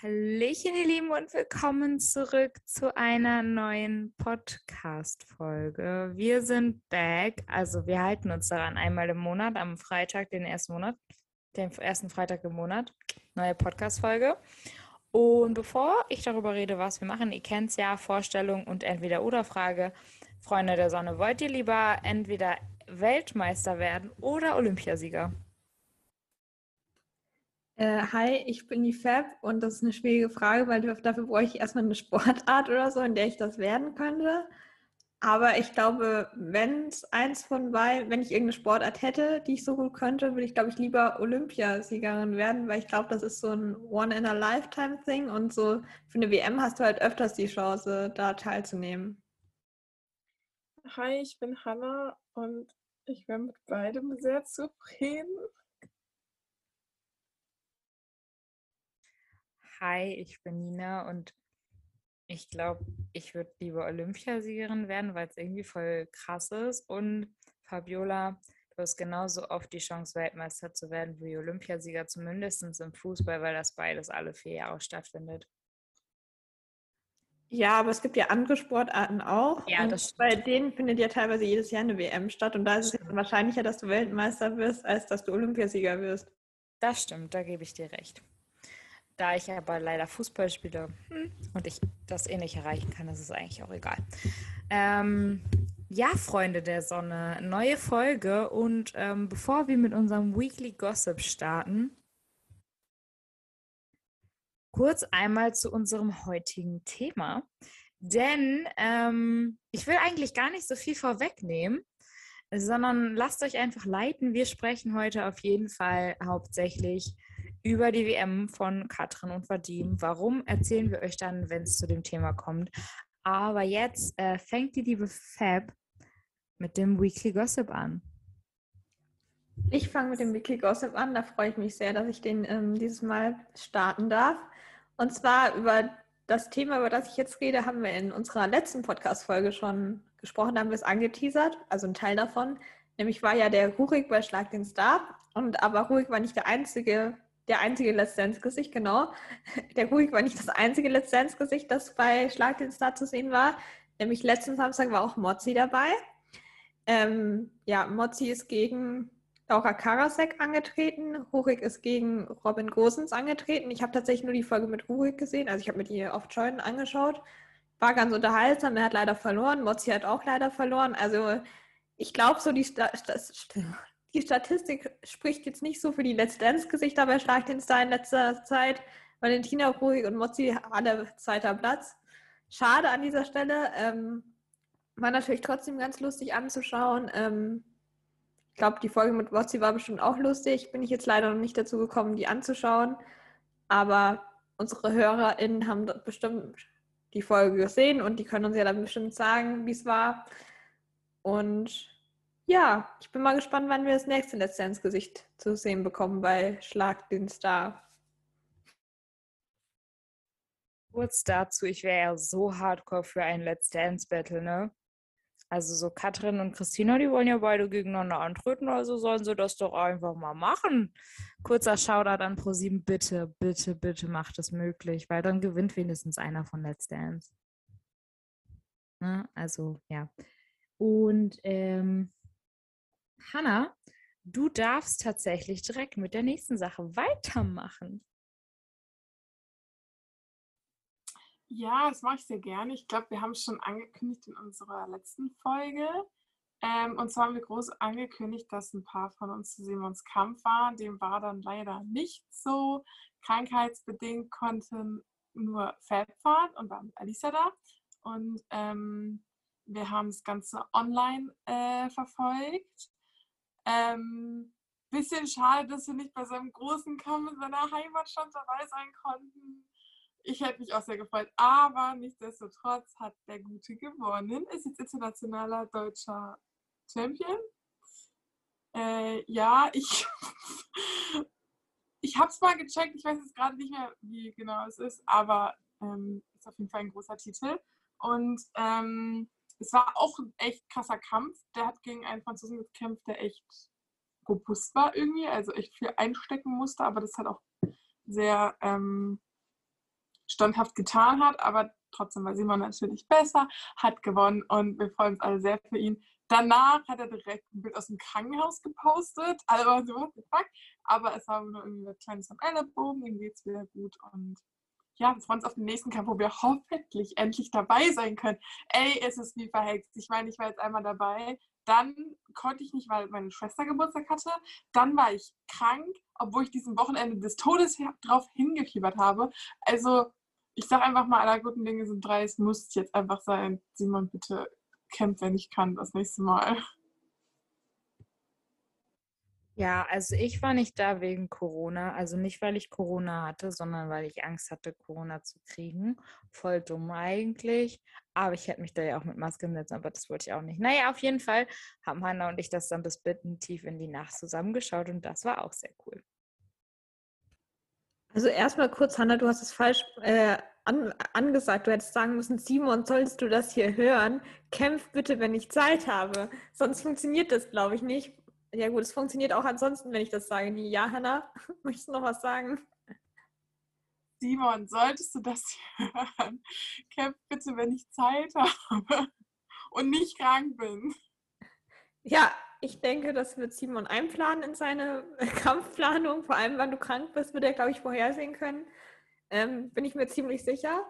Hallöchen, ihr Lieben, und willkommen zurück zu einer neuen Podcast-Folge. Wir sind back, also wir halten uns daran einmal im Monat, am Freitag, den ersten Monat, den ersten Freitag im Monat, neue Podcast-Folge. Und bevor ich darüber rede, was wir machen, ihr kennt es ja, Vorstellung und Entweder-Oder-Frage. Freunde der Sonne, wollt ihr lieber entweder Weltmeister werden oder Olympiasieger? Äh, hi, ich bin die Fab und das ist eine schwierige Frage, weil dafür bräuchte ich erstmal eine Sportart oder so, in der ich das werden könnte. Aber ich glaube, wenn es eins von beiden, wenn ich irgendeine Sportart hätte, die ich so gut könnte, würde ich, glaube ich, lieber Olympiasiegerin werden, weil ich glaube, das ist so ein One-in-a-Lifetime-Thing und so für eine WM hast du halt öfters die Chance, da teilzunehmen. Hi, ich bin Hanna und ich wäre mit beidem sehr zufrieden. Hi, ich bin Nina und ich glaube, ich würde lieber Olympiasiegerin werden, weil es irgendwie voll krass ist. Und Fabiola, du hast genauso oft die Chance, Weltmeister zu werden wie Olympiasieger, zumindest im Fußball, weil das beides alle vier Jahre stattfindet. Ja, aber es gibt ja andere Sportarten auch. Ja, das stimmt. Bei denen findet ja teilweise jedes Jahr eine WM statt. Und da ist es wahrscheinlicher, dass du Weltmeister wirst, als dass du Olympiasieger wirst. Das stimmt, da gebe ich dir recht. Da ich aber leider Fußball spiele und ich das eh nicht erreichen kann, ist es eigentlich auch egal. Ähm, ja, Freunde der Sonne, neue Folge. Und ähm, bevor wir mit unserem Weekly Gossip starten, kurz einmal zu unserem heutigen Thema. Denn ähm, ich will eigentlich gar nicht so viel vorwegnehmen, sondern lasst euch einfach leiten. Wir sprechen heute auf jeden Fall hauptsächlich über die WM von Katrin und Vadim. Warum erzählen wir euch dann, wenn es zu dem Thema kommt? Aber jetzt äh, fängt die liebe Fab mit dem Weekly Gossip an. Ich fange mit dem Weekly Gossip an. Da freue ich mich sehr, dass ich den ähm, dieses Mal starten darf. Und zwar über das Thema, über das ich jetzt rede, haben wir in unserer letzten Podcast-Folge schon gesprochen, da haben wir es angeteasert, also ein Teil davon. Nämlich war ja der Rurik bei Schlag den Star. Und aber Rurik war nicht der einzige der einzige Let's Dance-Gesicht, genau. Der Ruhig war nicht das einzige Let's Dance-Gesicht, das bei Schlag den Star zu sehen war. Nämlich letzten Samstag war auch Mozzi dabei. Ähm, ja, Mozzi ist gegen Laura Karasek angetreten. Rurik ist gegen Robin Gosens angetreten. Ich habe tatsächlich nur die Folge mit Rurik gesehen. Also ich habe mit ihr oft Jordan angeschaut. War ganz unterhaltsam. Er hat leider verloren. Mozzi hat auch leider verloren. Also ich glaube so, die Sta die Statistik spricht jetzt nicht so für die Let's Dance-Gesichter bei Schlag den Star in letzter Zeit. Valentina Ruhig und Mozzi alle zweiter Platz. Schade an dieser Stelle. Ähm, war natürlich trotzdem ganz lustig anzuschauen. Ähm, ich glaube, die Folge mit Mozzi war bestimmt auch lustig. Bin ich jetzt leider noch nicht dazu gekommen, die anzuschauen. Aber unsere HörerInnen haben bestimmt die Folge gesehen und die können uns ja dann bestimmt sagen, wie es war. Und ja, ich bin mal gespannt, wann wir das nächste Let's Dance-Gesicht zu sehen bekommen bei Schlag den Star. Kurz dazu, ich wäre ja so hardcore für ein Let's Dance-Battle, ne? Also so Katrin und Christina, die wollen ja beide gegeneinander antreten, also sollen sie das doch einfach mal machen. Kurzer Shoutout an ProSieben, bitte, bitte, bitte macht es möglich, weil dann gewinnt wenigstens einer von Let's Dance. Ne? Also, ja. Und ähm, Hanna, du darfst tatsächlich direkt mit der nächsten Sache weitermachen. Ja, das mache ich sehr gerne. Ich glaube, wir haben es schon angekündigt in unserer letzten Folge. Ähm, und zwar haben wir groß angekündigt, dass ein paar von uns zu Simons Kampf waren. Dem war dann leider nicht so. Krankheitsbedingt konnten nur Fab fahren und war mit Alisa da. Und ähm, wir haben das Ganze online äh, verfolgt. Ähm, bisschen schade, dass wir nicht bei seinem großen Kampf in seiner Heimatstadt dabei sein konnten. Ich hätte mich auch sehr gefreut, aber nichtsdestotrotz hat der Gute gewonnen. Ist jetzt internationaler deutscher Champion. Äh, ja, ich, ich habe es mal gecheckt. Ich weiß jetzt gerade nicht mehr, wie genau es ist, aber ähm, ist auf jeden Fall ein großer Titel. Und ähm, es war auch ein echt krasser Kampf. Der hat gegen einen Franzosen gekämpft, der echt robust war irgendwie, also echt viel einstecken musste, aber das hat auch sehr, ähm, standhaft getan hat, aber trotzdem war Simon natürlich besser, hat gewonnen und wir freuen uns alle sehr für ihn. Danach hat er direkt ein Bild aus dem Krankenhaus gepostet. Alle waren so, what the fuck? Aber es war nur irgendwie ein kleines am Ellenbogen, ihm geht es wieder gut und ja, wir freuen uns auf den nächsten Kampf, wo wir hoffentlich endlich dabei sein können. Ey, es ist wie verhext. Ich meine, ich war jetzt einmal dabei. Dann konnte ich nicht, weil meine Schwester Geburtstag hatte. Dann war ich krank, obwohl ich diesen Wochenende des Todes drauf hingefiebert habe. Also, ich sage einfach mal, aller guten Dinge sind drei. Es muss jetzt einfach sein. Simon, bitte kämpf, wenn ich kann, das nächste Mal. Ja, also ich war nicht da wegen Corona. Also nicht, weil ich Corona hatte, sondern weil ich Angst hatte, Corona zu kriegen. Voll dumm eigentlich. Aber ich hätte mich da ja auch mit Maske setzen, aber das wollte ich auch nicht. Naja, auf jeden Fall haben Hanna und ich das dann bis bitten tief in die Nacht zusammengeschaut und das war auch sehr cool. Also erstmal kurz, Hanna, du hast es falsch äh, an, angesagt. Du hättest sagen müssen, Simon, solltest du das hier hören? Kämpf bitte, wenn ich Zeit habe. Sonst funktioniert das, glaube ich, nicht ja gut, es funktioniert auch ansonsten, wenn ich das sage. Nie. Ja, Hanna, möchtest du noch was sagen? Simon, solltest du das hören? Kämpf bitte, wenn ich Zeit habe und nicht krank bin. Ja, ich denke, das wird Simon einplanen in seine Kampfplanung. Vor allem, wenn du krank bist, wird er, glaube ich, vorhersehen können. Ähm, bin ich mir ziemlich sicher.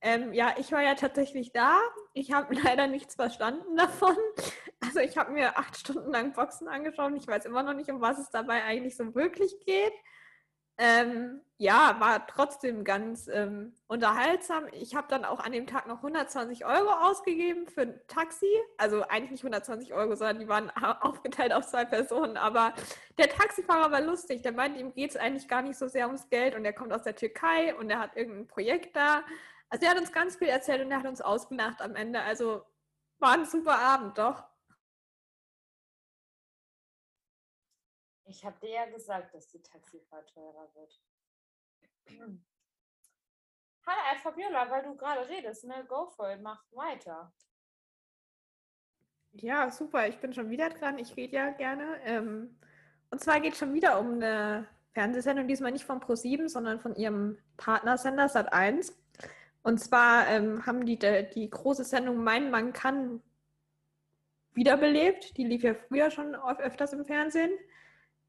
Ähm, ja, ich war ja tatsächlich da. Ich habe leider nichts verstanden davon. Also ich habe mir acht Stunden lang Boxen angeschaut. Ich weiß immer noch nicht, um was es dabei eigentlich so wirklich geht. Ähm, ja, war trotzdem ganz ähm, unterhaltsam. Ich habe dann auch an dem Tag noch 120 Euro ausgegeben für ein Taxi. Also eigentlich nicht 120 Euro, sondern die waren aufgeteilt auf zwei Personen. Aber der Taxifahrer war lustig. Der meinte, ihm geht es eigentlich gar nicht so sehr ums Geld und er kommt aus der Türkei und er hat irgendein Projekt da. Also er hat uns ganz viel erzählt und er hat uns ausgelacht am Ende. Also war ein super Abend, doch. Ich habe dir ja gesagt, dass die Taxifahrt teurer wird. Hallo, Fabiola, weil du gerade redest, ne? Go for it, mach weiter. Ja, super. Ich bin schon wieder dran. Ich rede ja gerne. Ähm, und zwar geht es schon wieder um eine Fernsehsendung, diesmal nicht von Pro7, sondern von ihrem Partnersender Sat1. Und zwar ähm, haben die die große Sendung Mein Mann kann wiederbelebt. Die lief ja früher schon oft, öfters im Fernsehen.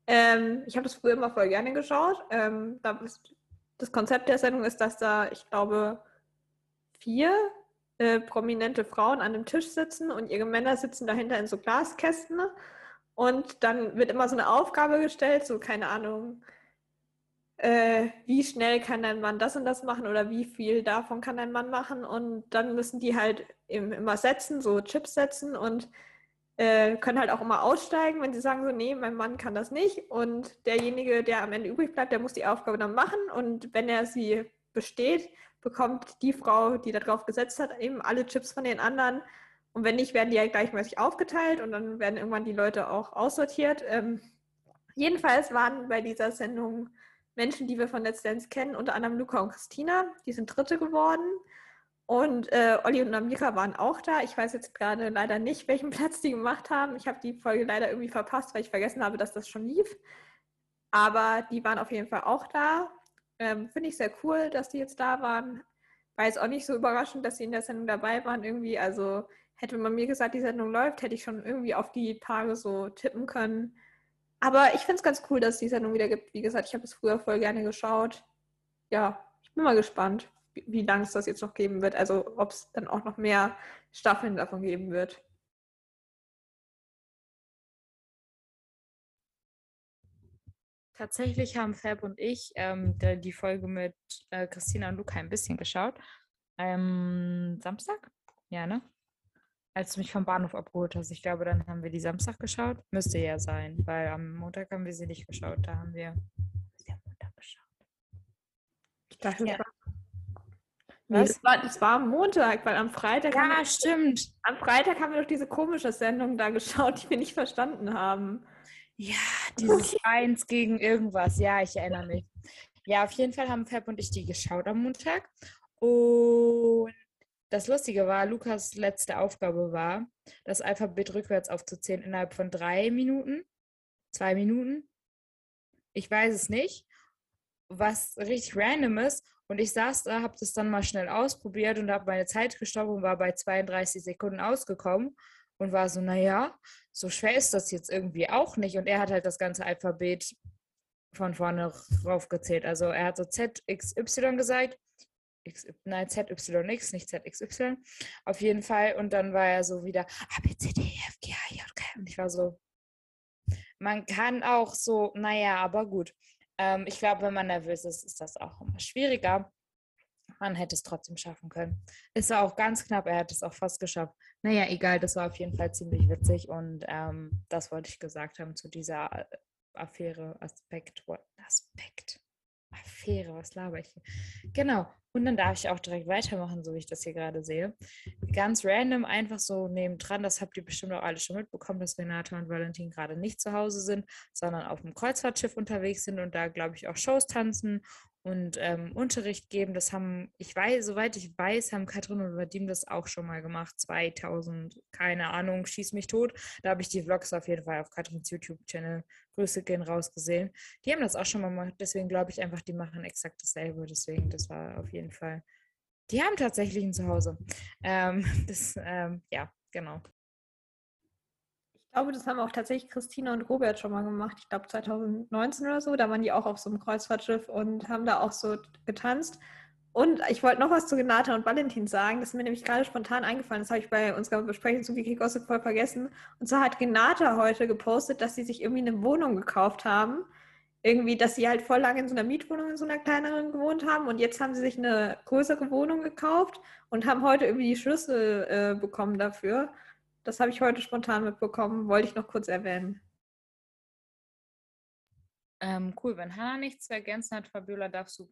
Ähm, ich habe das früher immer voll gerne geschaut. Ähm, da ist, das Konzept der Sendung ist, dass da, ich glaube, vier äh, prominente Frauen an einem Tisch sitzen und ihre Männer sitzen dahinter in so Glaskästen. Und dann wird immer so eine Aufgabe gestellt, so keine Ahnung, äh, wie schnell kann dein Mann das und das machen oder wie viel davon kann dein Mann machen. Und dann müssen die halt immer setzen, so Chips setzen und äh, können halt auch immer aussteigen, wenn sie sagen so, nee, mein Mann kann das nicht. Und derjenige, der am Ende übrig bleibt, der muss die Aufgabe dann machen. Und wenn er sie besteht, bekommt die Frau, die darauf gesetzt hat, eben alle Chips von den anderen. Und wenn nicht, werden die halt gleichmäßig aufgeteilt und dann werden irgendwann die Leute auch aussortiert. Ähm, jedenfalls waren bei dieser Sendung Menschen, die wir von Let's Dance kennen, unter anderem Luca und Christina. Die sind Dritte geworden. Und äh, Olli und Amira waren auch da. Ich weiß jetzt gerade leider nicht, welchen Platz die gemacht haben. Ich habe die Folge leider irgendwie verpasst, weil ich vergessen habe, dass das schon lief. Aber die waren auf jeden Fall auch da. Ähm, Finde ich sehr cool, dass die jetzt da waren. War jetzt auch nicht so überraschend, dass sie in der Sendung dabei waren irgendwie. Also hätte man mir gesagt, die Sendung läuft, hätte ich schon irgendwie auf die Tage so tippen können. Aber ich finde es ganz cool, dass es die Sendung wieder gibt. Wie gesagt, ich habe es früher voll gerne geschaut. Ja, ich bin mal gespannt, wie, wie lange es das jetzt noch geben wird. Also ob es dann auch noch mehr Staffeln davon geben wird. Tatsächlich haben Fab und ich ähm, die, die Folge mit äh, Christina und Luca ein bisschen geschaut. Ähm, Samstag? Ja, ne? Als du mich vom Bahnhof abgeholt hast. Ich glaube, dann haben wir die Samstag geschaut. Müsste ja sein, weil am Montag haben wir sie nicht geschaut. Da haben wir sie am Montag geschaut. Ich dachte, ja. Nee, das, war, das war am Montag, weil am Freitag. Ja, wir, stimmt. Am Freitag haben wir doch diese komische Sendung da geschaut, die wir nicht verstanden haben. Ja, dieses okay. Eins gegen irgendwas. Ja, ich erinnere mich. Ja, auf jeden Fall haben Fab und ich die geschaut am Montag. Und das Lustige war, Lukas letzte Aufgabe war, das Alphabet rückwärts aufzuzählen innerhalb von drei Minuten, zwei Minuten. Ich weiß es nicht, was richtig random ist. Und ich saß da, habe das dann mal schnell ausprobiert und habe meine Zeit gestoppt und war bei 32 Sekunden ausgekommen und war so, naja, so schwer ist das jetzt irgendwie auch nicht. Und er hat halt das ganze Alphabet von vorne raufgezählt. Also er hat so ZXY gesagt. X, nein, ZYX, nicht ZXY. Auf jeden Fall. Und dann war er so wieder A, B, C, D, E, F, G, H, J, K. Und ich war so, man kann auch so, naja, aber gut. Ähm, ich glaube, wenn man nervös ist, ist das auch immer schwieriger. Man hätte es trotzdem schaffen können. War auch ganz knapp, er hat es auch fast geschafft. Naja, egal, das war auf jeden Fall ziemlich witzig und ähm, das wollte ich gesagt haben zu dieser äh, Affäre, Aspekt, Aspekt, Affäre, was laber ich hier? Genau, und dann darf ich auch direkt weitermachen, so wie ich das hier gerade sehe. Ganz random, einfach so nebendran, das habt ihr bestimmt auch alle schon mitbekommen, dass Renata und Valentin gerade nicht zu Hause sind, sondern auf dem Kreuzfahrtschiff unterwegs sind und da, glaube ich, auch Shows tanzen und ähm, Unterricht geben. Das haben, ich weiß, soweit ich weiß, haben Katrin und Vadim das auch schon mal gemacht. 2000, keine Ahnung, schieß mich tot. Da habe ich die Vlogs auf jeden Fall auf Katrins YouTube-Channel, Grüße gehen rausgesehen. Die haben das auch schon mal gemacht. Deswegen glaube ich einfach, die machen exakt dasselbe. Deswegen, das war auf jeden Fall. Die haben tatsächlich ein Zuhause. Ähm, das, ähm, ja, genau. Ich glaube, das haben auch tatsächlich Christina und Robert schon mal gemacht. Ich glaube 2019 oder so. Da waren die auch auf so einem Kreuzfahrtschiff und haben da auch so getanzt. Und ich wollte noch was zu Renata und Valentin sagen. Das ist mir nämlich gerade spontan eingefallen. Das habe ich bei unserer Besprechung zu Wiki Gossip voll vergessen. Und zwar hat Renata heute gepostet, dass sie sich irgendwie eine Wohnung gekauft haben. Irgendwie, dass sie halt voll lange in so einer Mietwohnung in so einer kleineren gewohnt haben. Und jetzt haben sie sich eine größere Wohnung gekauft und haben heute irgendwie die Schlüssel äh, bekommen dafür. Das habe ich heute spontan mitbekommen, wollte ich noch kurz erwähnen. Ähm, cool, wenn Hannah nichts zu ergänzen hat, Fabiola, darfst du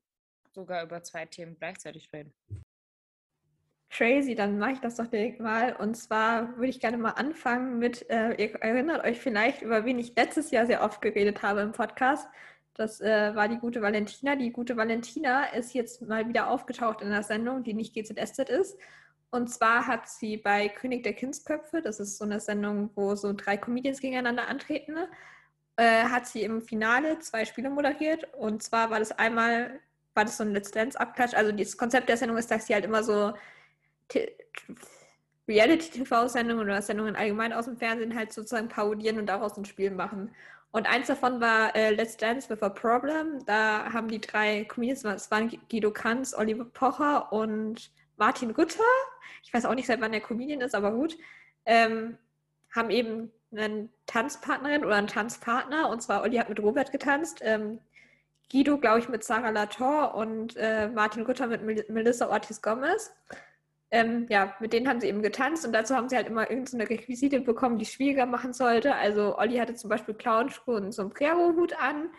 sogar über zwei Themen gleichzeitig reden. Crazy, dann mache ich das doch direkt mal. Und zwar würde ich gerne mal anfangen mit, äh, ihr erinnert euch vielleicht, über wen ich letztes Jahr sehr oft geredet habe im Podcast. Das äh, war die gute Valentina. Die gute Valentina ist jetzt mal wieder aufgetaucht in der Sendung, die nicht GZSZ ist. Und zwar hat sie bei König der Kindsköpfe, das ist so eine Sendung, wo so drei Comedians gegeneinander antreten, äh, hat sie im Finale zwei Spiele moderiert. Und zwar war das einmal, war das so ein Let's Dance-Abklatsch. Also das Konzept der Sendung ist, dass sie halt immer so Reality-TV-Sendungen oder Sendungen allgemein aus dem Fernsehen halt sozusagen parodieren und daraus ein Spiel machen. Und eins davon war äh, Let's Dance with a Problem. Da haben die drei Comedians, es waren Guido Kanz, Oliver Pocher und Martin Rütter, ich weiß auch nicht, seit wann der Comedian ist, aber gut, ähm, haben eben eine Tanzpartnerin oder einen Tanzpartner. Und zwar Olli hat mit Robert getanzt. Ähm, Guido, glaube ich, mit Sarah Latour und äh, Martin Rütter mit Mel Melissa Ortiz Gomez. Ähm, ja, mit denen haben sie eben getanzt und dazu haben sie halt immer irgendeine Requisite bekommen, die schwieriger machen sollte. Also Olli hatte zum Beispiel Clownschuhe und einen Sombrero-Hut an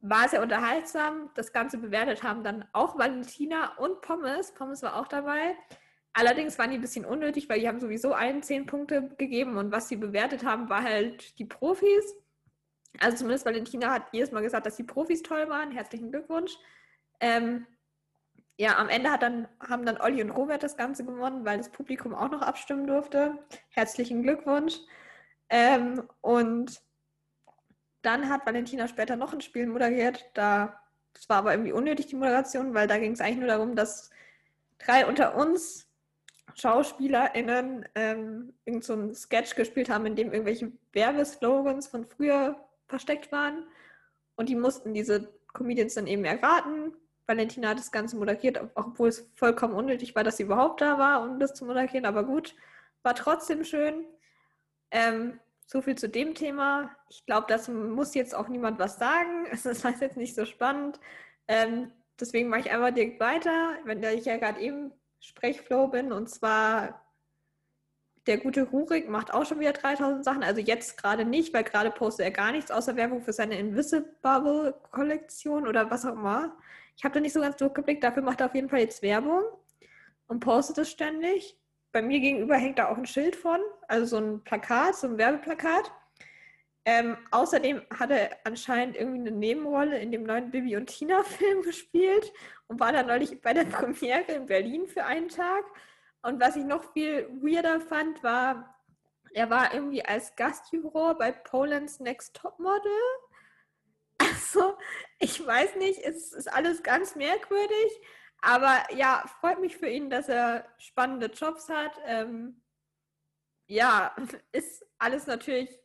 war sehr unterhaltsam. Das Ganze bewertet haben dann auch Valentina und Pommes. Pommes war auch dabei. Allerdings waren die ein bisschen unnötig, weil die haben sowieso allen zehn Punkte gegeben und was sie bewertet haben, war halt die Profis. Also zumindest Valentina hat jedes Mal gesagt, dass die Profis toll waren. Herzlichen Glückwunsch. Ähm, ja, am Ende dann, haben dann Olli und Robert das Ganze gewonnen, weil das Publikum auch noch abstimmen durfte. Herzlichen Glückwunsch. Ähm, und dann hat Valentina später noch ein Spiel moderiert. Da, das war aber irgendwie unnötig, die Moderation, weil da ging es eigentlich nur darum, dass drei unter uns SchauspielerInnen ähm, irgend so einen Sketch gespielt haben, in dem irgendwelche Werbeslogans von früher versteckt waren. Und die mussten diese Comedians dann eben erraten. Valentina hat das Ganze moderiert, obwohl es vollkommen unnötig war, dass sie überhaupt da war, um das zu moderieren. Aber gut, war trotzdem schön. Ähm, so viel zu dem Thema. Ich glaube, das muss jetzt auch niemand was sagen. Es ist jetzt nicht so spannend. Ähm, deswegen mache ich einfach direkt weiter, wenn ich ja gerade eben Sprechflow bin. Und zwar der gute Rurik macht auch schon wieder 3000 Sachen. Also jetzt gerade nicht, weil gerade postet er gar nichts außer Werbung für seine Invisible-Kollektion oder was auch immer. Ich habe da nicht so ganz durchgeblickt. Dafür macht er auf jeden Fall jetzt Werbung und postet es ständig bei mir gegenüber hängt da auch ein Schild von, also so ein Plakat, so ein Werbeplakat. Ähm, außerdem hat er anscheinend irgendwie eine Nebenrolle in dem neuen Bibi und Tina-Film gespielt und war dann neulich bei der Premiere in Berlin für einen Tag. Und was ich noch viel weirder fand, war, er war irgendwie als Gastjuror bei Poland's Next Top Model. Also, ich weiß nicht, es ist alles ganz merkwürdig. Aber ja, freut mich für ihn, dass er spannende Jobs hat. Ähm, ja, ist alles natürlich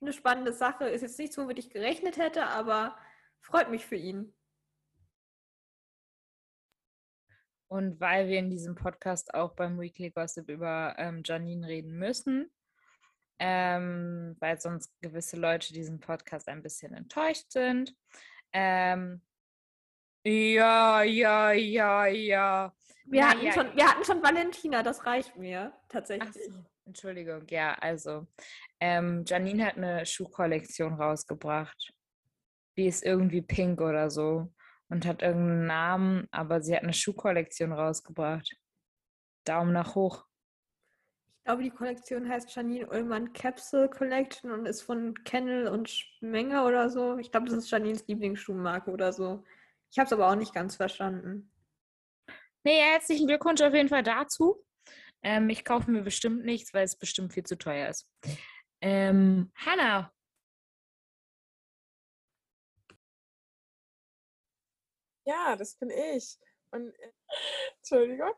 eine spannende Sache. Ist jetzt nichts, womit ich gerechnet hätte, aber freut mich für ihn. Und weil wir in diesem Podcast auch beim Weekly Gossip über ähm, Janine reden müssen, ähm, weil sonst gewisse Leute diesen Podcast ein bisschen enttäuscht sind. Ähm, ja, ja, ja, ja. Wir, Na, hatten ja, schon, wir hatten schon Valentina, das reicht mir tatsächlich. so, Entschuldigung, ja, also ähm, Janine hat eine Schuhkollektion rausgebracht. Die ist irgendwie pink oder so und hat irgendeinen Namen, aber sie hat eine Schuhkollektion rausgebracht. Daumen nach hoch. Ich glaube, die Kollektion heißt Janine Ullmann Capsule Collection und ist von Kennel und Schmenger oder so. Ich glaube, das ist Janines Lieblingsschuhmarke oder so. Ich habe es aber auch nicht ganz verstanden. Nee, herzlichen Glückwunsch auf jeden Fall dazu. Ähm, ich kaufe mir bestimmt nichts, weil es bestimmt viel zu teuer ist. Ähm, Hanna, Ja, das bin ich. Und äh, Entschuldigung.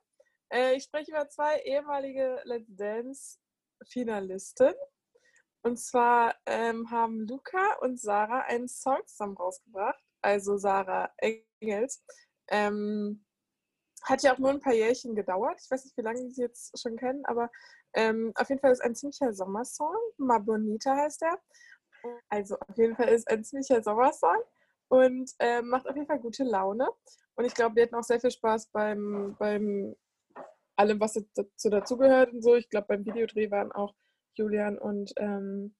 Äh, ich spreche über zwei ehemalige Let's Dance Finalisten. Und zwar ähm, haben Luca und Sarah einen Song zusammen rausgebracht. Also Sarah Engels. Ähm, hat ja auch nur ein paar Jährchen gedauert. Ich weiß nicht, wie lange Sie jetzt schon kennen, aber ähm, auf jeden Fall ist ein ziemlicher Sommersong. Ma Bonita heißt er. Also auf jeden Fall ist ein ziemlicher Sommersong und äh, macht auf jeden Fall gute Laune. Und ich glaube, wir hatten auch sehr viel Spaß beim, beim allem, was dazu dazugehört und so. Ich glaube, beim Videodreh waren auch Julian und ähm,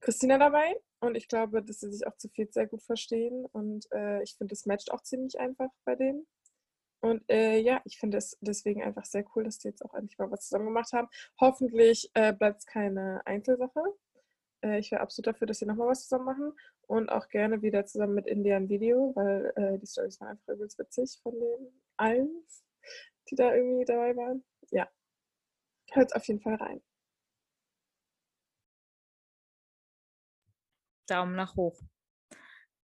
Christina dabei. Und ich glaube, dass sie sich auch zu viel sehr gut verstehen. Und äh, ich finde, das matcht auch ziemlich einfach bei denen. Und äh, ja, ich finde es deswegen einfach sehr cool, dass die jetzt auch endlich mal was zusammen gemacht haben. Hoffentlich äh, bleibt es keine Einzelsache. Äh, ich wäre absolut dafür, dass sie nochmal was zusammen machen. Und auch gerne wieder zusammen mit Indian Video, weil äh, die Storys waren einfach übelst witzig von den allen, die da irgendwie dabei waren. Ja, hört auf jeden Fall rein. Daumen nach hoch.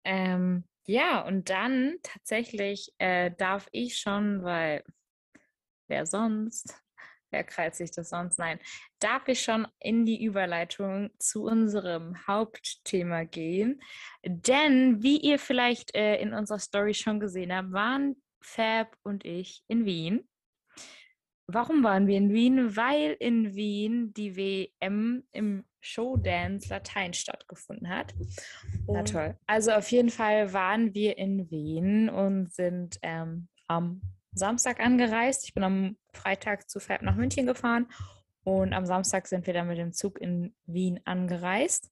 Ähm, ja, und dann tatsächlich äh, darf ich schon, weil wer sonst? Wer krallt sich das sonst? Nein, darf ich schon in die Überleitung zu unserem Hauptthema gehen. Denn, wie ihr vielleicht äh, in unserer Story schon gesehen habt, waren Fab und ich in Wien. Warum waren wir in Wien? Weil in Wien die WM im Showdance Latein stattgefunden hat. Na toll. Also auf jeden Fall waren wir in Wien und sind ähm, am Samstag angereist. Ich bin am Freitag zu Fab nach München gefahren und am Samstag sind wir dann mit dem Zug in Wien angereist.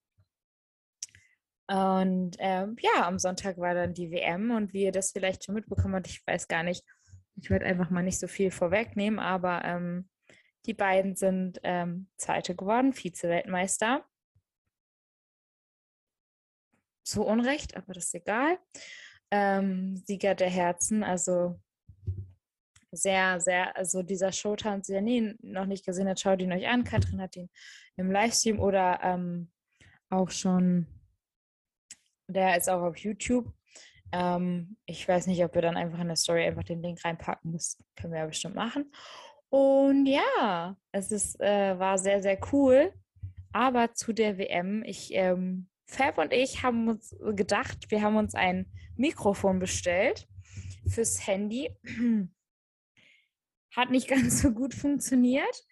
Und ähm, ja, am Sonntag war dann die WM und wie ihr das vielleicht schon mitbekommen habt, ich weiß gar nicht, ich werde einfach mal nicht so viel vorwegnehmen, aber ähm, die beiden sind ähm, Zweite geworden, Vize-Weltmeister. So unrecht, aber das ist egal. Ähm, Sieger der Herzen, also sehr, sehr, also dieser Showtanz, der nie noch nicht gesehen hat, schaut ihn euch an. Katrin hat ihn im Livestream oder ähm, auch schon, der ist auch auf YouTube. Ähm, ich weiß nicht, ob wir dann einfach in der Story einfach den Link reinpacken. Das können wir ja bestimmt machen. Und ja, es ist, äh, war sehr, sehr cool. Aber zu der WM, ich, ähm, Fab und ich haben uns gedacht, wir haben uns ein Mikrofon bestellt fürs Handy. Hat nicht ganz so gut funktioniert.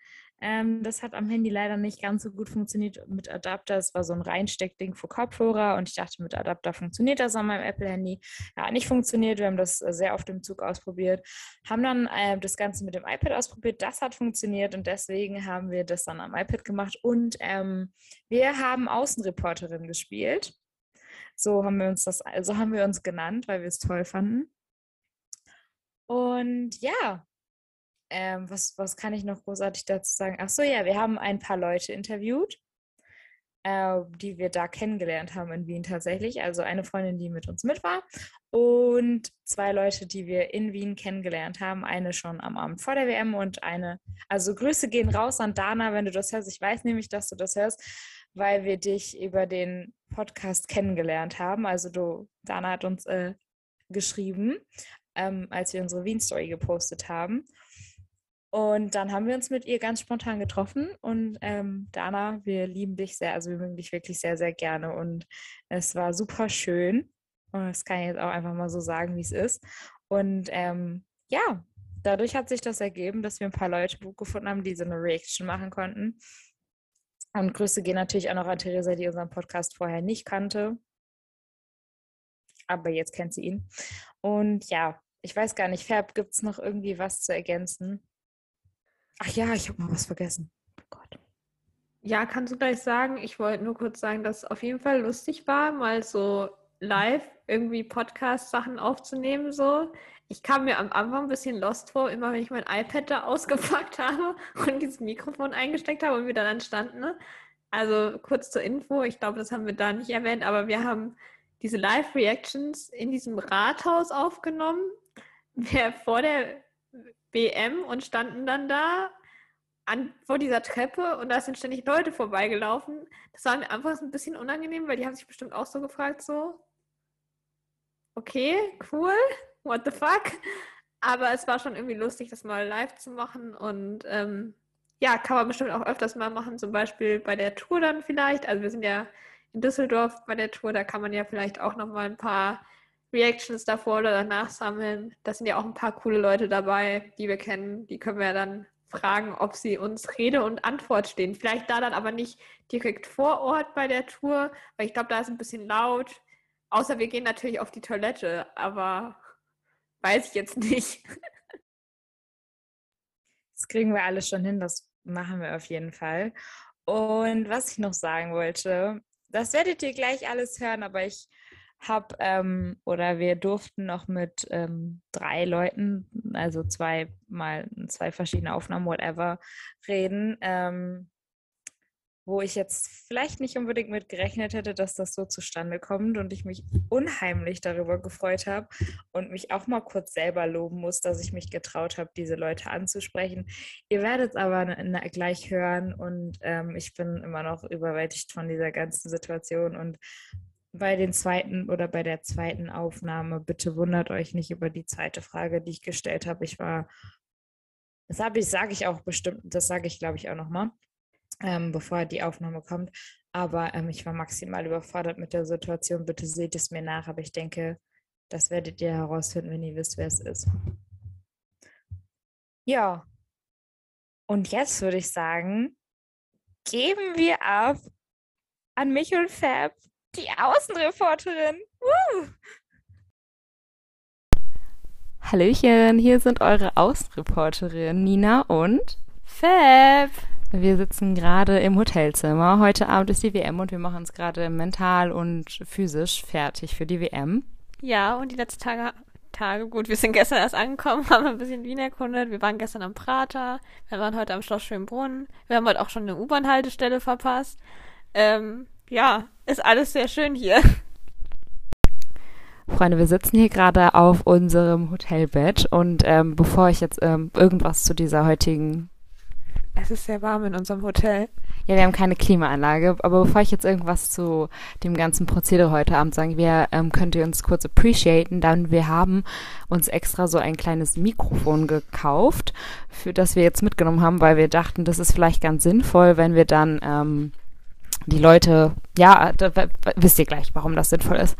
Ähm, das hat am Handy leider nicht ganz so gut funktioniert mit Adapter. Es war so ein Reinsteckding für Kopfhörer und ich dachte, mit Adapter funktioniert das an meinem Apple-Handy. Ja, nicht funktioniert. Wir haben das äh, sehr oft im Zug ausprobiert. Haben dann äh, das Ganze mit dem iPad ausprobiert. Das hat funktioniert und deswegen haben wir das dann am iPad gemacht. Und ähm, wir haben Außenreporterin gespielt. So haben wir uns das, also haben wir uns genannt, weil wir es toll fanden. Und ja, ähm, was, was kann ich noch großartig dazu sagen? Ach so, ja, wir haben ein paar Leute interviewt, äh, die wir da kennengelernt haben in Wien tatsächlich. Also eine Freundin, die mit uns mit war und zwei Leute, die wir in Wien kennengelernt haben. Eine schon am Abend vor der WM und eine, also Grüße gehen raus an Dana, wenn du das hörst. Ich weiß nämlich, dass du das hörst, weil wir dich über den Podcast kennengelernt haben. Also du, Dana hat uns äh, geschrieben ähm, als wir unsere Wien-Story gepostet haben. Und dann haben wir uns mit ihr ganz spontan getroffen. Und ähm, Dana, wir lieben dich sehr, also wir mögen dich wirklich sehr, sehr gerne. Und es war super schön. Und das kann ich jetzt auch einfach mal so sagen, wie es ist. Und ähm, ja, dadurch hat sich das ergeben, dass wir ein paar Leute gefunden haben, die so eine Reaction machen konnten. Und Grüße gehen natürlich auch noch an Theresa, die unseren Podcast vorher nicht kannte. Aber jetzt kennt sie ihn. Und ja, ich weiß gar nicht, Färb, gibt es noch irgendwie was zu ergänzen? Ach ja, ich habe noch was vergessen. Oh Gott. Ja, kannst du gleich sagen. Ich wollte nur kurz sagen, dass es auf jeden Fall lustig war, mal so live irgendwie Podcast-Sachen aufzunehmen. So. Ich kam mir am Anfang ein bisschen lost vor, immer wenn ich mein iPad da ausgepackt habe und dieses Mikrofon eingesteckt habe und wir dann anstanden. Ne? Also kurz zur Info, ich glaube, das haben wir da nicht erwähnt, aber wir haben diese Live-Reactions in diesem Rathaus aufgenommen, wir vor der WM und standen dann da an, vor dieser Treppe und da sind ständig Leute vorbeigelaufen. Das war mir einfach ein bisschen unangenehm, weil die haben sich bestimmt auch so gefragt, so, okay, cool, what the fuck? Aber es war schon irgendwie lustig, das mal live zu machen und ähm, ja, kann man bestimmt auch öfters mal machen, zum Beispiel bei der Tour dann vielleicht. Also wir sind ja in Düsseldorf bei der Tour, da kann man ja vielleicht auch noch mal ein paar Reactions davor oder danach sammeln. Da sind ja auch ein paar coole Leute dabei, die wir kennen. Die können wir dann fragen, ob sie uns Rede und Antwort stehen. Vielleicht da dann aber nicht direkt vor Ort bei der Tour, weil ich glaube, da ist ein bisschen laut. Außer wir gehen natürlich auf die Toilette, aber weiß ich jetzt nicht. Das kriegen wir alles schon hin, das machen wir auf jeden Fall. Und was ich noch sagen wollte, das werdet ihr gleich alles hören, aber ich habe ähm, oder wir durften noch mit ähm, drei Leuten, also zwei mal zwei verschiedene Aufnahmen, whatever, reden, ähm, wo ich jetzt vielleicht nicht unbedingt mit gerechnet hätte, dass das so zustande kommt und ich mich unheimlich darüber gefreut habe und mich auch mal kurz selber loben muss, dass ich mich getraut habe, diese Leute anzusprechen. Ihr werdet es aber gleich hören und ähm, ich bin immer noch überwältigt von dieser ganzen Situation und bei den zweiten oder bei der zweiten Aufnahme, bitte wundert euch nicht über die zweite Frage, die ich gestellt habe. Ich war, das habe ich, sage ich auch bestimmt, das sage ich glaube ich auch nochmal, ähm, bevor die Aufnahme kommt. Aber ähm, ich war maximal überfordert mit der Situation. Bitte seht es mir nach, aber ich denke, das werdet ihr herausfinden, wenn ihr wisst, wer es ist. Ja. Und jetzt würde ich sagen, geben wir ab an mich und Fab die Außenreporterin. Woo! Hallöchen, hier sind eure Außenreporterin Nina und Fab. Wir sitzen gerade im Hotelzimmer. Heute Abend ist die WM und wir machen uns gerade mental und physisch fertig für die WM. Ja, und die letzten Tage, Tage, gut, wir sind gestern erst angekommen, haben ein bisschen Wien erkundet. Wir waren gestern am Prater, wir waren heute am Schloss Schönbrunn. Wir haben heute auch schon eine U-Bahn-Haltestelle verpasst. Ähm, ja, ist alles sehr schön hier. Freunde, wir sitzen hier gerade auf unserem Hotelbett und ähm, bevor ich jetzt ähm, irgendwas zu dieser heutigen... Es ist sehr warm in unserem Hotel. Ja, wir haben keine Klimaanlage, aber bevor ich jetzt irgendwas zu dem ganzen Prozedere heute Abend sage, wir ähm, könnt ihr uns kurz appreciaten, dann wir haben uns extra so ein kleines Mikrofon gekauft, für das wir jetzt mitgenommen haben, weil wir dachten, das ist vielleicht ganz sinnvoll, wenn wir dann ähm, die Leute, ja, da, wisst ihr gleich, warum das sinnvoll ist.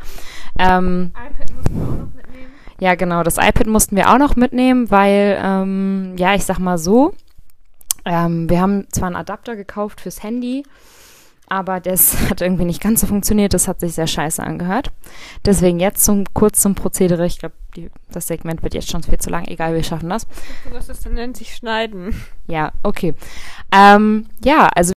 Ähm, iPad mussten wir auch noch mitnehmen. Ja, genau, das iPad mussten wir auch noch mitnehmen, weil, ähm, ja, ich sag mal so, ähm, wir haben zwar einen Adapter gekauft fürs Handy, aber das hat irgendwie nicht ganz so funktioniert. Das hat sich sehr scheiße angehört. Deswegen jetzt zum, kurz zum Prozedere. Ich glaube, das Segment wird jetzt schon viel zu lang. Egal, wir schaffen das. Du es dann nennt sich schneiden. Ja, okay. Ähm, ja, also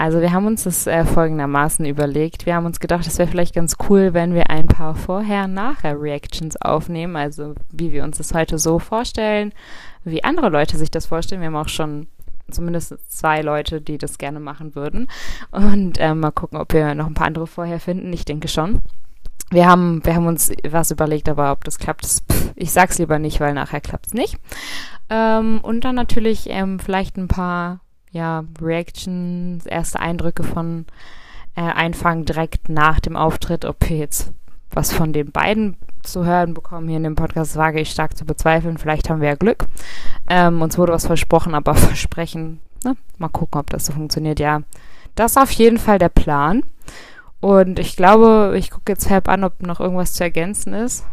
also wir haben uns das äh, folgendermaßen überlegt. Wir haben uns gedacht, es wäre vielleicht ganz cool, wenn wir ein paar Vorher-Nachher-Reactions aufnehmen, also wie wir uns das heute so vorstellen, wie andere Leute sich das vorstellen. Wir haben auch schon zumindest zwei Leute, die das gerne machen würden. Und äh, mal gucken, ob wir noch ein paar andere vorher finden. Ich denke schon. Wir haben, wir haben uns was überlegt, aber ob das klappt, das, pff, ich sag's lieber nicht, weil nachher klappt's nicht. Ähm, und dann natürlich ähm, vielleicht ein paar ja, Reactions, erste Eindrücke von äh, einfangen direkt nach dem Auftritt, ob wir jetzt was von den beiden zu hören bekommen hier in dem Podcast, wage ich stark zu bezweifeln. Vielleicht haben wir ja Glück. Ähm, uns wurde was versprochen, aber Versprechen, ne? mal gucken, ob das so funktioniert. Ja, das ist auf jeden Fall der Plan. Und ich glaube, ich gucke jetzt Fab an, ob noch irgendwas zu ergänzen ist.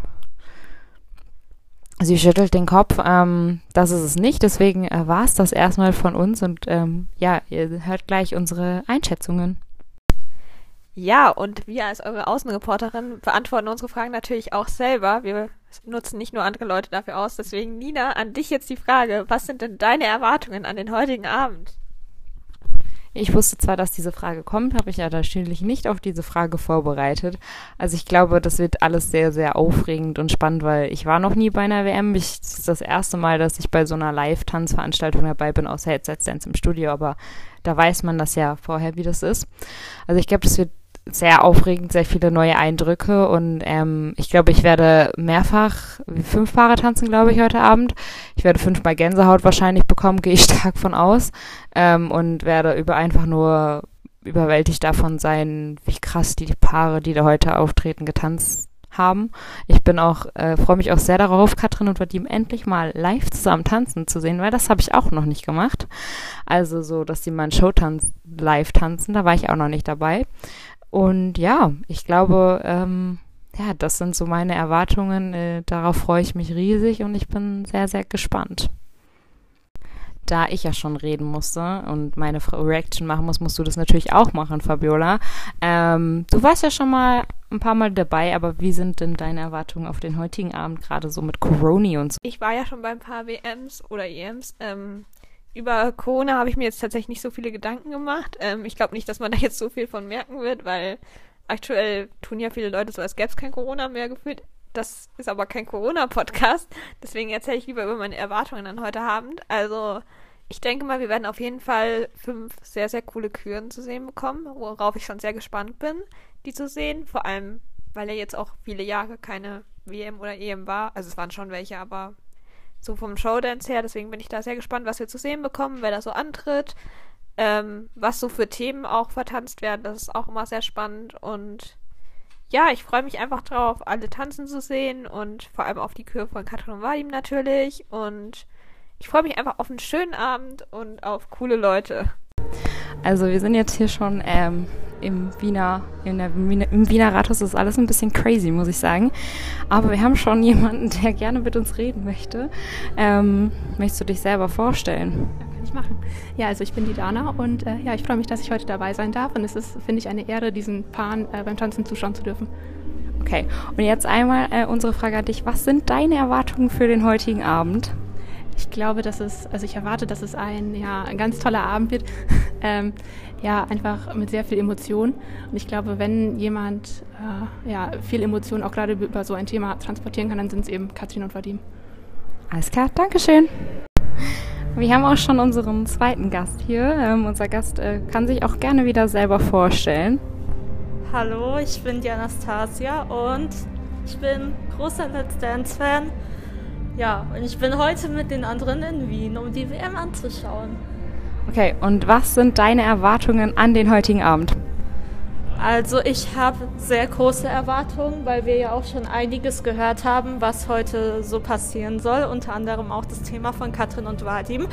Sie schüttelt den Kopf. Ähm, das ist es nicht. Deswegen äh, war es das erstmal von uns. Und ähm, ja, ihr hört gleich unsere Einschätzungen. Ja, und wir als eure Außenreporterin beantworten unsere Fragen natürlich auch selber. Wir nutzen nicht nur andere Leute dafür aus. Deswegen, Nina, an dich jetzt die Frage, was sind denn deine Erwartungen an den heutigen Abend? Ich wusste zwar, dass diese Frage kommt, habe ich ja natürlich nicht auf diese Frage vorbereitet. Also ich glaube, das wird alles sehr, sehr aufregend und spannend, weil ich war noch nie bei einer WM. Ich, das ist das erste Mal, dass ich bei so einer Live-Tanzveranstaltung dabei bin, außer jetzt als Dance im Studio, aber da weiß man das ja vorher, wie das ist. Also ich glaube, das wird sehr aufregend, sehr viele neue Eindrücke und ähm, ich glaube, ich werde mehrfach fünf Paare tanzen, glaube ich, heute Abend. Ich werde fünfmal Gänsehaut wahrscheinlich bekommen, gehe ich stark von aus ähm, und werde über einfach nur überwältigt davon sein, wie krass die Paare, die da heute auftreten, getanzt haben. Ich bin auch, äh, freue mich auch sehr darauf, Katrin und Vadim endlich mal live zusammen tanzen zu sehen, weil das habe ich auch noch nicht gemacht. Also so, dass die mal einen Showtanz live tanzen, da war ich auch noch nicht dabei. Und ja, ich glaube, ähm, ja, das sind so meine Erwartungen. Äh, darauf freue ich mich riesig und ich bin sehr, sehr gespannt. Da ich ja schon reden musste und meine Reaction machen muss, musst du das natürlich auch machen, Fabiola. Ähm, du warst ja schon mal ein paar Mal dabei, aber wie sind denn deine Erwartungen auf den heutigen Abend, gerade so mit Coroni und so? Ich war ja schon bei ein paar WMs oder EMs. Ähm, über Corona habe ich mir jetzt tatsächlich nicht so viele Gedanken gemacht. Ähm, ich glaube nicht, dass man da jetzt so viel von merken wird, weil aktuell tun ja viele Leute so, als gäbe es kein Corona mehr gefühlt. Das ist aber kein Corona-Podcast. Deswegen erzähle ich lieber über meine Erwartungen an heute Abend. Also, ich denke mal, wir werden auf jeden Fall fünf sehr, sehr coole Küren zu sehen bekommen, worauf ich schon sehr gespannt bin, die zu sehen. Vor allem, weil ja jetzt auch viele Jahre keine WM oder EM war. Also, es waren schon welche, aber so vom Showdance her. Deswegen bin ich da sehr gespannt, was wir zu sehen bekommen, wer da so antritt, ähm, was so für Themen auch vertanzt werden. Das ist auch immer sehr spannend. Und ja, ich freue mich einfach drauf, alle tanzen zu sehen und vor allem auf die Kür von Katrin und Vadim natürlich. Und ich freue mich einfach auf einen schönen Abend und auf coole Leute. Also wir sind jetzt hier schon ähm, im Wiener, in der, im Wiener Rathaus ist alles ein bisschen crazy, muss ich sagen. Aber wir haben schon jemanden, der gerne mit uns reden möchte. Ähm, möchtest du dich selber vorstellen? Ja, kann ich machen. Ja, also ich bin die Dana und äh, ja, ich freue mich, dass ich heute dabei sein darf. Und es ist, finde ich, eine Ehre, diesen Paaren äh, beim Tanzen zuschauen zu dürfen. Okay, und jetzt einmal äh, unsere Frage an dich. Was sind deine Erwartungen für den heutigen Abend? Ich glaube, dass es, also ich erwarte, dass es ein, ja, ein ganz toller Abend wird. ähm, ja, einfach mit sehr viel Emotion. Und ich glaube, wenn jemand äh, ja, viel Emotion auch gerade über so ein Thema transportieren kann, dann sind es eben Katrin und Vadim. Alles klar, Dankeschön. Wir haben auch schon unseren zweiten Gast hier. Ähm, unser Gast äh, kann sich auch gerne wieder selber vorstellen. Hallo, ich bin die Anastasia und ich bin großer Let's Dance-Fan. Ja, und ich bin heute mit den anderen in Wien, um die WM anzuschauen. Okay, und was sind deine Erwartungen an den heutigen Abend? Also ich habe sehr große Erwartungen, weil wir ja auch schon einiges gehört haben, was heute so passieren soll, unter anderem auch das Thema von Katrin und Vadim.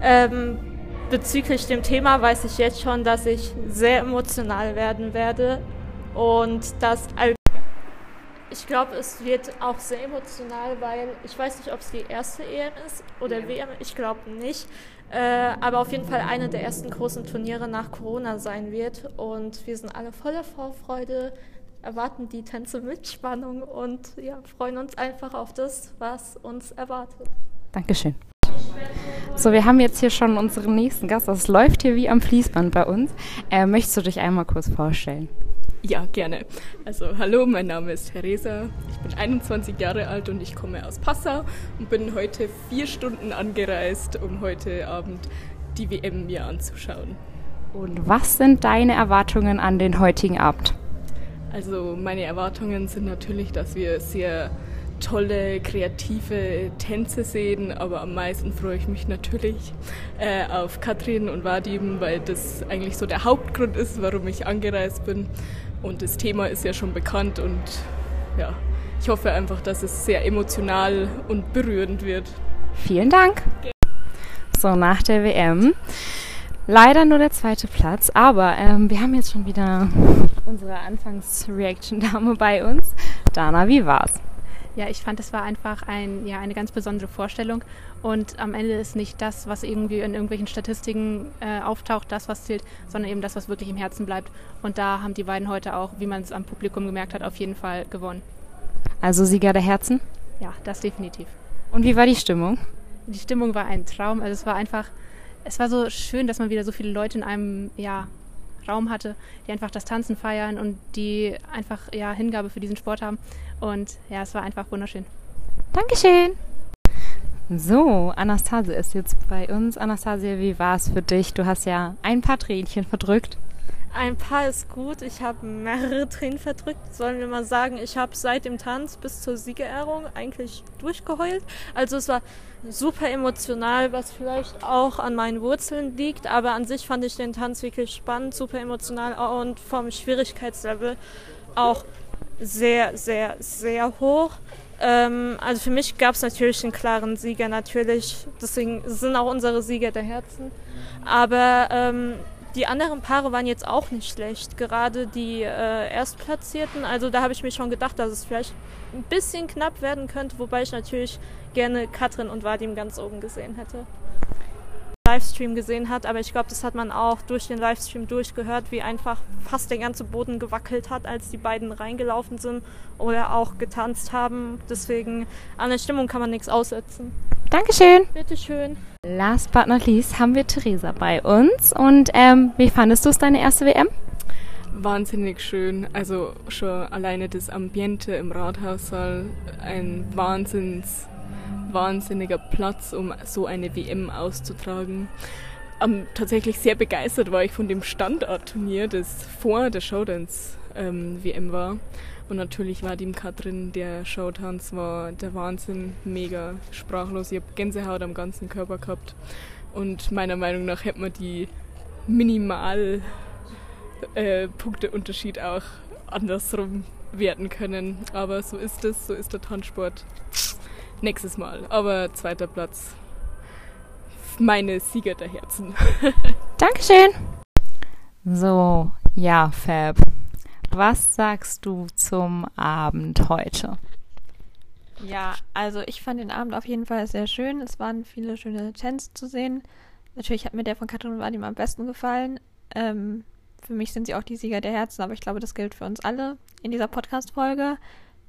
Ähm, bezüglich dem Thema weiß ich jetzt schon, dass ich sehr emotional werden werde und dass ich glaube, es wird auch sehr emotional, weil ich weiß nicht, ob es die erste EM ist oder WM, ich glaube nicht. Äh, aber auf jeden Fall eine der ersten großen Turniere nach Corona sein wird. Und wir sind alle voller Vorfreude, erwarten die Tänze mit Spannung und ja, freuen uns einfach auf das, was uns erwartet. Dankeschön. So, wir haben jetzt hier schon unseren nächsten Gast. Das läuft hier wie am Fließband bei uns. Äh, möchtest du dich einmal kurz vorstellen? Ja, gerne. Also hallo, mein Name ist Theresa. Ich bin 21 Jahre alt und ich komme aus Passau und bin heute vier Stunden angereist, um heute Abend die WM mir anzuschauen. Und was sind deine Erwartungen an den heutigen Abend? Also meine Erwartungen sind natürlich, dass wir sehr tolle, kreative Tänze sehen, aber am meisten freue ich mich natürlich äh, auf Katrin und Vadim, weil das eigentlich so der Hauptgrund ist, warum ich angereist bin. Und das Thema ist ja schon bekannt und ja, ich hoffe einfach, dass es sehr emotional und berührend wird. Vielen Dank. So, nach der WM. Leider nur der zweite Platz, aber ähm, wir haben jetzt schon wieder unsere Anfangs-Reaction-Dame bei uns. Dana, wie war's? Ja, ich fand, es war einfach ein, ja, eine ganz besondere Vorstellung. Und am Ende ist nicht das, was irgendwie in irgendwelchen Statistiken äh, auftaucht, das, was zählt, sondern eben das, was wirklich im Herzen bleibt. Und da haben die beiden heute auch, wie man es am Publikum gemerkt hat, auf jeden Fall gewonnen. Also Sieger der Herzen? Ja, das definitiv. Und wie war die Stimmung? Die Stimmung war ein Traum. Also es war einfach, es war so schön, dass man wieder so viele Leute in einem ja, Raum hatte, die einfach das Tanzen feiern und die einfach ja, Hingabe für diesen Sport haben. Und ja, es war einfach wunderschön. Dankeschön. So, Anastasia ist jetzt bei uns. Anastasia, wie war es für dich? Du hast ja ein paar Tränchen verdrückt. Ein paar ist gut. Ich habe mehrere Tränen verdrückt. Sollen wir mal sagen, ich habe seit dem Tanz bis zur Siegerehrung eigentlich durchgeheult. Also es war super emotional, was vielleicht auch an meinen Wurzeln liegt. Aber an sich fand ich den Tanz wirklich spannend, super emotional und vom Schwierigkeitslevel auch sehr, sehr, sehr hoch. Ähm, also für mich gab es natürlich einen klaren Sieger, natürlich. Deswegen sind auch unsere Sieger der Herzen. Aber ähm, die anderen Paare waren jetzt auch nicht schlecht, gerade die äh, Erstplatzierten. Also da habe ich mir schon gedacht, dass es vielleicht ein bisschen knapp werden könnte, wobei ich natürlich gerne Katrin und Vadim ganz oben gesehen hätte. Livestream gesehen hat, aber ich glaube, das hat man auch durch den Livestream durchgehört, wie einfach fast der ganze Boden gewackelt hat, als die beiden reingelaufen sind oder auch getanzt haben. Deswegen an der Stimmung kann man nichts aussetzen. Dankeschön. Bitteschön. Last but not least haben wir Theresa bei uns. Und ähm, wie fandest du es deine erste WM? Wahnsinnig schön. Also schon alleine das Ambiente im Rathaussaal, ein Wahnsinns wahnsinniger Platz, um so eine WM auszutragen. Ähm, tatsächlich sehr begeistert war ich von dem Standardturnier, das vor der Showdance ähm, WM war. Und natürlich war die im Katrin, der Showtanz war der Wahnsinn, mega sprachlos. Ich habe Gänsehaut am ganzen Körper gehabt. Und meiner Meinung nach hätte man die minimal äh, auch andersrum werten können. Aber so ist es, so ist der Tanzsport nächstes Mal. Aber zweiter Platz. Meine Sieger der Herzen. Dankeschön. So, ja, Fab. Was sagst du zum Abend heute? Ja, also ich fand den Abend auf jeden Fall sehr schön. Es waren viele schöne Tänze zu sehen. Natürlich hat mir der von Katrin Vadim am besten gefallen. Ähm, für mich sind sie auch die Sieger der Herzen, aber ich glaube, das gilt für uns alle in dieser Podcast-Folge.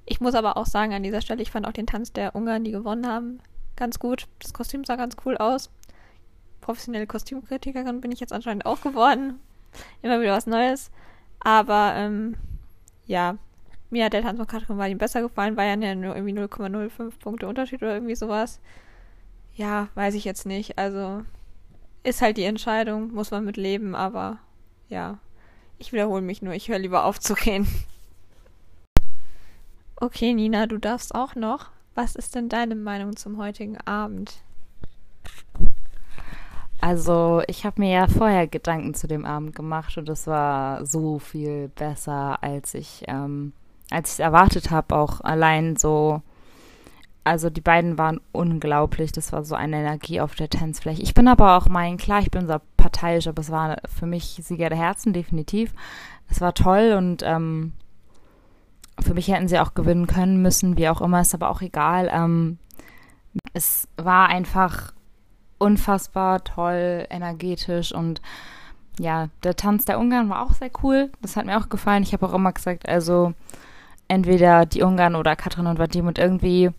Ich muss aber auch sagen, an dieser Stelle, ich fand auch den Tanz der Ungarn, die gewonnen haben, ganz gut. Das Kostüm sah ganz cool aus. Professionelle Kostümkritikerin bin ich jetzt anscheinend auch geworden. Immer wieder was Neues. Aber ähm, ja, mir hat der Tanz von Katrin Waldin besser gefallen, war ja nur irgendwie 0,05 Punkte Unterschied oder irgendwie sowas. Ja, weiß ich jetzt nicht. Also ist halt die Entscheidung, muss man mit leben, aber ja, ich wiederhole mich nur, ich höre lieber auf zu reden. Okay, Nina, du darfst auch noch. Was ist denn deine Meinung zum heutigen Abend? Also, ich habe mir ja vorher Gedanken zu dem Abend gemacht und es war so viel besser, als ich ähm, als ich erwartet habe. Auch allein so, also die beiden waren unglaublich. Das war so eine Energie auf der Tanzfläche. Ich bin aber auch mein, klar, ich bin so parteiisch, aber es war für mich Sieger der Herzen definitiv. Es war toll und ähm, für mich hätten sie auch gewinnen können müssen, wie auch immer, ist aber auch egal. Ähm, es war einfach unfassbar toll, energetisch und ja, der Tanz der Ungarn war auch sehr cool. Das hat mir auch gefallen. Ich habe auch immer gesagt, also entweder die Ungarn oder Katrin und Vadim und irgendwie,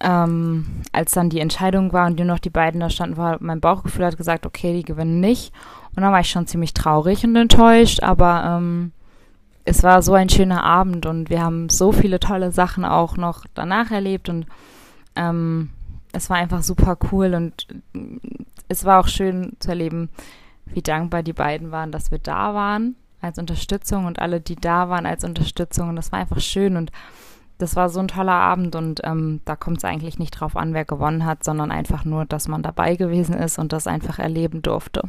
ähm, als dann die Entscheidung war und nur noch die beiden da standen, war mein Bauchgefühl hat gesagt, okay, die gewinnen nicht. Und dann war ich schon ziemlich traurig und enttäuscht, aber ähm, es war so ein schöner Abend und wir haben so viele tolle Sachen auch noch danach erlebt und ähm, es war einfach super cool und es war auch schön zu erleben, wie dankbar die beiden waren, dass wir da waren als Unterstützung und alle, die da waren als Unterstützung. Und das war einfach schön und das war so ein toller Abend und ähm, da kommt es eigentlich nicht drauf an, wer gewonnen hat, sondern einfach nur, dass man dabei gewesen ist und das einfach erleben durfte.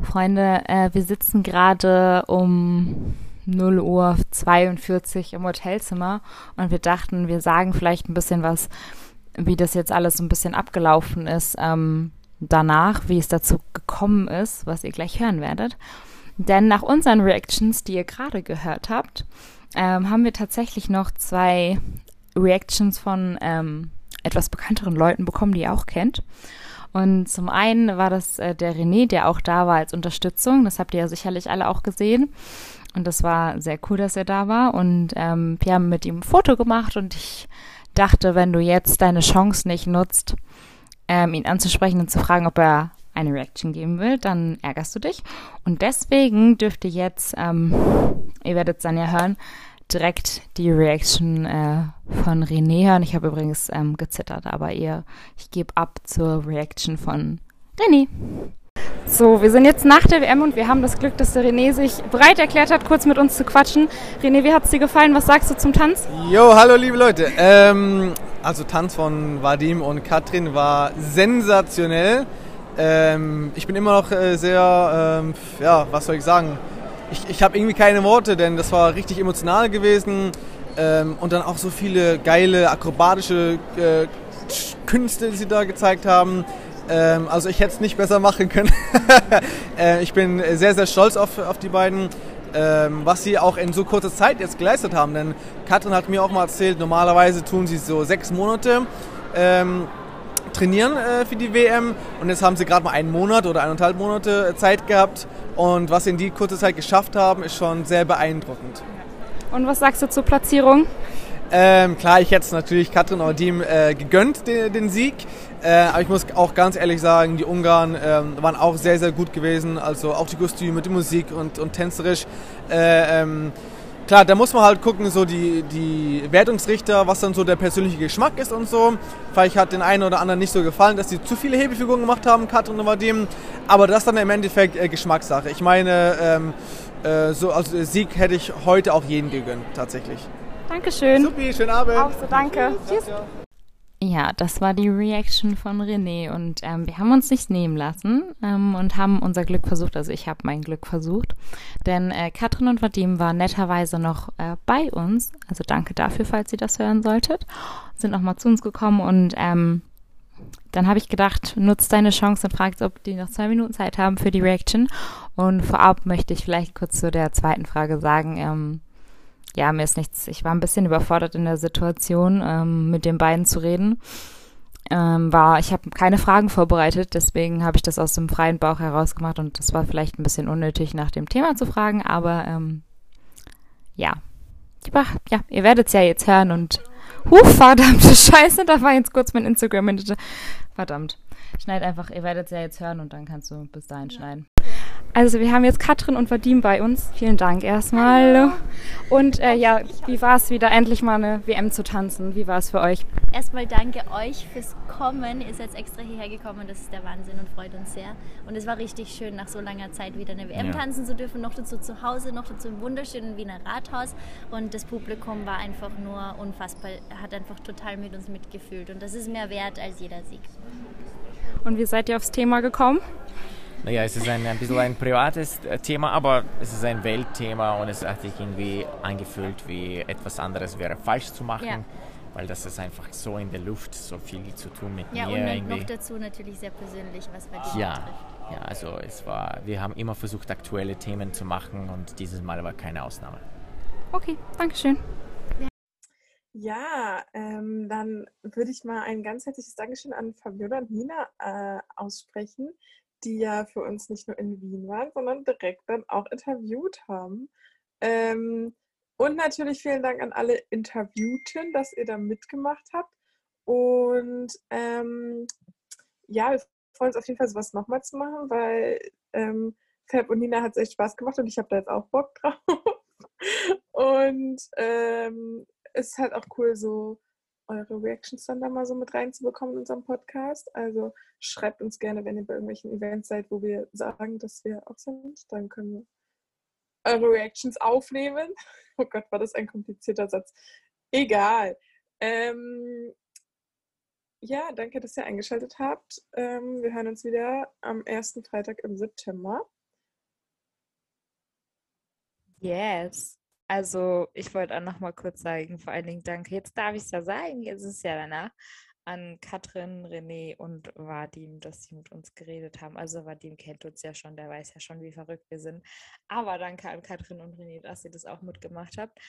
Freunde, äh, wir sitzen gerade um 0 Uhr 42 im Hotelzimmer und wir dachten, wir sagen vielleicht ein bisschen was, wie das jetzt alles so ein bisschen abgelaufen ist ähm, danach, wie es dazu gekommen ist, was ihr gleich hören werdet. Denn nach unseren Reactions, die ihr gerade gehört habt, ähm, haben wir tatsächlich noch zwei Reactions von ähm, etwas bekannteren Leuten bekommen, die ihr auch kennt. Und zum einen war das äh, der René, der auch da war als Unterstützung. Das habt ihr ja sicherlich alle auch gesehen. Und das war sehr cool, dass er da war. Und ähm, wir haben mit ihm ein Foto gemacht und ich dachte, wenn du jetzt deine Chance nicht nutzt, ähm, ihn anzusprechen und zu fragen, ob er eine Reaction geben will, dann ärgerst du dich. Und deswegen dürft ihr jetzt, ähm, ihr werdet es dann ja hören, direkt die Reaction äh, von René hören. Ich habe übrigens ähm, gezittert, aber ihr, ich gebe ab zur Reaction von René. So, wir sind jetzt nach der WM und wir haben das Glück, dass der René sich bereit erklärt hat, kurz mit uns zu quatschen. René, wie hat es dir gefallen? Was sagst du zum Tanz? Jo, hallo liebe Leute. Ähm, also Tanz von Vadim und Katrin war sensationell. Ähm, ich bin immer noch äh, sehr, ähm, ja, was soll ich sagen? Ich, ich habe irgendwie keine Worte, denn das war richtig emotional gewesen. Ähm, und dann auch so viele geile akrobatische äh, Künste, die sie da gezeigt haben. Ähm, also ich hätte es nicht besser machen können. äh, ich bin sehr, sehr stolz auf, auf die beiden, ähm, was sie auch in so kurzer Zeit jetzt geleistet haben. Denn Katrin hat mir auch mal erzählt, normalerweise tun sie so sechs Monate. Ähm, trainieren äh, für die WM und jetzt haben sie gerade mal einen Monat oder eineinhalb Monate äh, Zeit gehabt und was sie in die kurze Zeit geschafft haben, ist schon sehr beeindruckend. Und was sagst du zur Platzierung? Ähm, klar, ich hätte es natürlich Katrin Ordim äh, gegönnt, den, den Sieg. Äh, aber ich muss auch ganz ehrlich sagen, die Ungarn ähm, waren auch sehr, sehr gut gewesen. Also auch die Kostüme, die Musik und, und tänzerisch. Äh, ähm, klar, da muss man halt gucken, so die, die Wertungsrichter, was dann so der persönliche Geschmack ist und so. Vielleicht hat den einen oder anderen nicht so gefallen, dass sie zu viele Hebefiguren gemacht haben, Katrin und Vadim. Aber das ist dann im Endeffekt äh, Geschmackssache. Ich meine, ähm, äh, so als Sieg hätte ich heute auch jeden gegönnt, tatsächlich. Dankeschön. Supi, schönen Abend. Auch so, danke. Tschüss. Ja, das war die Reaction von René und ähm, wir haben uns nicht nehmen lassen ähm, und haben unser Glück versucht, also ich habe mein Glück versucht, denn äh, Katrin und Vadim waren netterweise noch äh, bei uns, also danke dafür, falls ihr das hören solltet, sind nochmal zu uns gekommen und ähm, dann habe ich gedacht, nutzt deine Chance und fragt, ob die noch zwei Minuten Zeit haben für die Reaction und vorab möchte ich vielleicht kurz zu der zweiten Frage sagen, ähm, ja, mir ist nichts, ich war ein bisschen überfordert in der Situation, ähm, mit den beiden zu reden. Ähm, war, ich habe keine Fragen vorbereitet, deswegen habe ich das aus dem freien Bauch heraus gemacht und das war vielleicht ein bisschen unnötig, nach dem Thema zu fragen, aber ähm, ja. Ja, ihr werdet es ja jetzt hören und Huh, verdammte Scheiße, da war jetzt kurz mein Instagram-Manager. Verdammt. Schneid einfach, ihr werdet es ja jetzt hören und dann kannst du bis dahin schneiden. Also wir haben jetzt Katrin und Vadim bei uns. Vielen Dank erstmal. Hallo. Und äh, ja, wie war es wieder endlich mal eine WM zu tanzen? Wie war es für euch? Erstmal danke euch fürs Kommen. Ihr seid extra hierher gekommen. Das ist der Wahnsinn und freut uns sehr. Und es war richtig schön, nach so langer Zeit wieder eine WM ja. tanzen zu dürfen. Noch dazu zu Hause, noch dazu im wunderschönen Wiener Rathaus. Und das Publikum war einfach nur unfassbar, hat einfach total mit uns mitgefühlt. Und das ist mehr wert als jeder Sieg. Und wie seid ihr aufs Thema gekommen? Naja, es ist ein, ein bisschen ein privates äh, Thema, aber es ist ein Weltthema und es hat sich irgendwie angefühlt, wie etwas anderes wäre falsch zu machen. Ja. Weil das ist einfach so in der Luft, so viel zu tun mit ja, mir. Ja, und irgendwie. noch dazu natürlich sehr persönlich, was bei dir ja, betrifft. Ja, also es war, wir haben immer versucht, aktuelle Themen zu machen und dieses Mal war keine Ausnahme. Okay, Dankeschön. Ja, ähm, dann würde ich mal ein ganz herzliches Dankeschön an Fabiola und Nina äh, aussprechen, die ja für uns nicht nur in Wien waren, sondern direkt dann auch interviewt haben. Ähm, und natürlich vielen Dank an alle Interviewten, dass ihr da mitgemacht habt. Und ähm, ja, wir freuen uns auf jeden Fall, sowas nochmal zu machen, weil ähm, Fab und Nina hat es echt Spaß gemacht und ich habe da jetzt auch Bock drauf. und ähm, es ist halt auch cool, so eure Reactions dann da mal so mit reinzubekommen in unserem Podcast. Also schreibt uns gerne, wenn ihr bei irgendwelchen Events seid, wo wir sagen, dass wir auch sind. Dann können wir eure Reactions aufnehmen. Oh Gott, war das ein komplizierter Satz. Egal. Ähm, ja, danke, dass ihr eingeschaltet habt. Ähm, wir hören uns wieder am ersten Freitag im September. Yes. Also, ich wollte auch noch mal kurz sagen, vor allen Dingen danke, jetzt darf ich es ja sagen, jetzt ist es ja danach, an Katrin, René und Vadim, dass sie mit uns geredet haben. Also, Vadim kennt uns ja schon, der weiß ja schon, wie verrückt wir sind. Aber danke an Katrin und René, dass ihr das auch mitgemacht habt.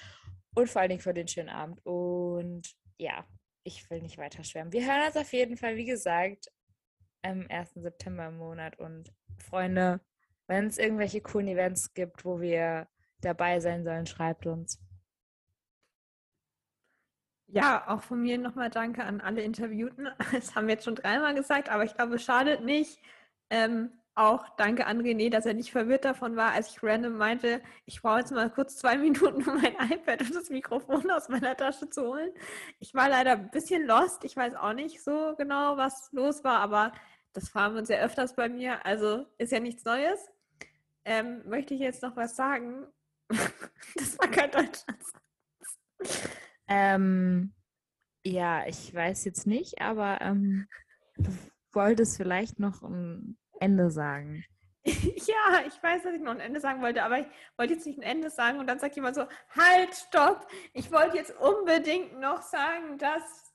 Und vor allen Dingen für den schönen Abend. Und ja, ich will nicht weiter schwärmen. Wir hören uns auf jeden Fall, wie gesagt, am 1. September im Monat. Und Freunde, wenn es irgendwelche coolen Events gibt, wo wir dabei sein sollen, schreibt uns. Ja, auch von mir nochmal danke an alle Interviewten. Das haben wir jetzt schon dreimal gesagt, aber ich glaube, es schadet nicht. Ähm, auch danke an René, dass er nicht verwirrt davon war, als ich random meinte, ich brauche jetzt mal kurz zwei Minuten, um mein iPad und das Mikrofon aus meiner Tasche zu holen. Ich war leider ein bisschen lost. Ich weiß auch nicht so genau, was los war, aber das fahren wir uns ja öfters bei mir. Also ist ja nichts Neues. Ähm, möchte ich jetzt noch was sagen? das war kein Deutsch. Ähm, ja, ich weiß jetzt nicht, aber ähm, du wolltest vielleicht noch ein Ende sagen. ja, ich weiß, dass ich noch ein Ende sagen wollte, aber ich wollte jetzt nicht ein Ende sagen und dann sagt jemand so, halt, stopp, ich wollte jetzt unbedingt noch sagen, dass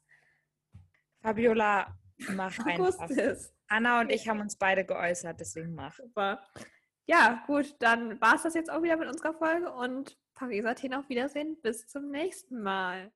Fabiola, mach einfach. Anna und ich haben uns beide geäußert, deswegen mach. Super. Ja, gut, dann war es das jetzt auch wieder mit unserer Folge und Paris Athen auf Wiedersehen. Bis zum nächsten Mal.